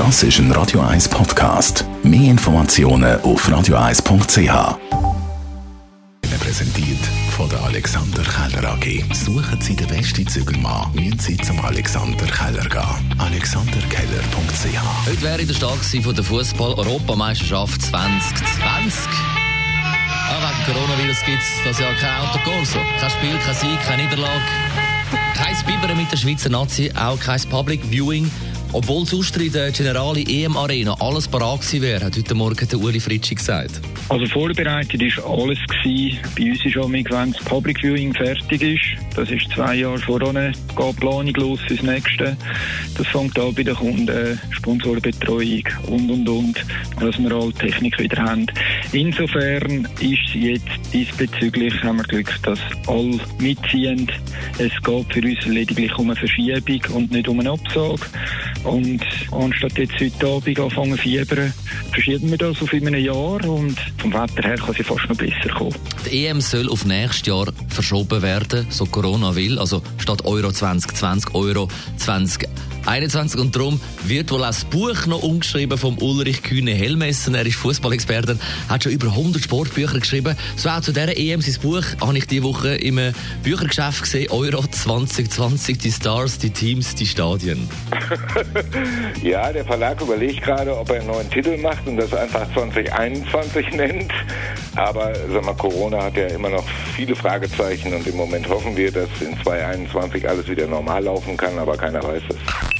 Das ist ein Radio 1 Podcast. Mehr Informationen auf radio1.ch. Präsentiert von der Alexander Keller AG. Suchen Sie den besten Zügelmann, müssen Sie zum Alexander Keller gehen. AlexanderKeller.ch Heute wäre ich der Start von der Fußball-Europameisterschaft 2020. Aber wegen Coronavirus gibt es das Jahr kein Autokorso. Kein Spiel, kein Sieg, keine Niederlage. Kein Bibern mit der Schweizer Nazi, auch kein Public Viewing. Obwohl sonst in der Generali EM Arena alles parat gewesen wäre, hat heute Morgen der Uli Fritschi gesagt. Also vorbereitet ist alles gewesen. Bei uns ist auch wenn das Public Viewing fertig ist. Das ist zwei Jahre voran. Geht Planung los fürs nächste. Das fängt an bei den Kunden, Sponsorenbetreuung und und und, dass wir alle Technik wieder haben. Insofern ist jetzt diesbezüglich haben wir Glück, dass alle mitziehen. Es geht für uns lediglich um eine Verschiebung und nicht um eine Absage. Und anstatt jetzt heute Abend anfangen zu fiebern, verschieben wir das auf einem Jahr und vom Wetter her kann es fast noch besser kommen. Die EM soll auf nächstes Jahr verschoben werden, so Corona will. Also statt Euro 2020, Euro 2021. Und darum wird wohl auch das Buch noch umgeschrieben vom Ulrich Kühne Hellmessen. Er ist Fußballexperte, hat schon über 100 Sportbücher geschrieben. So auch zu dieser EM sein Buch habe ich diese Woche im Büchergeschäft gesehen. Euro 2020, die Stars, die Teams, die Stadien. ja, der Verlag überlegt gerade, ob er einen neuen Titel macht und das einfach 2021 nennt. Aber sag mal, Corona hat ja immer noch viele Fragezeichen und im Moment hoffen wir, dass in 2021 alles wieder normal laufen kann, aber keiner weiß es.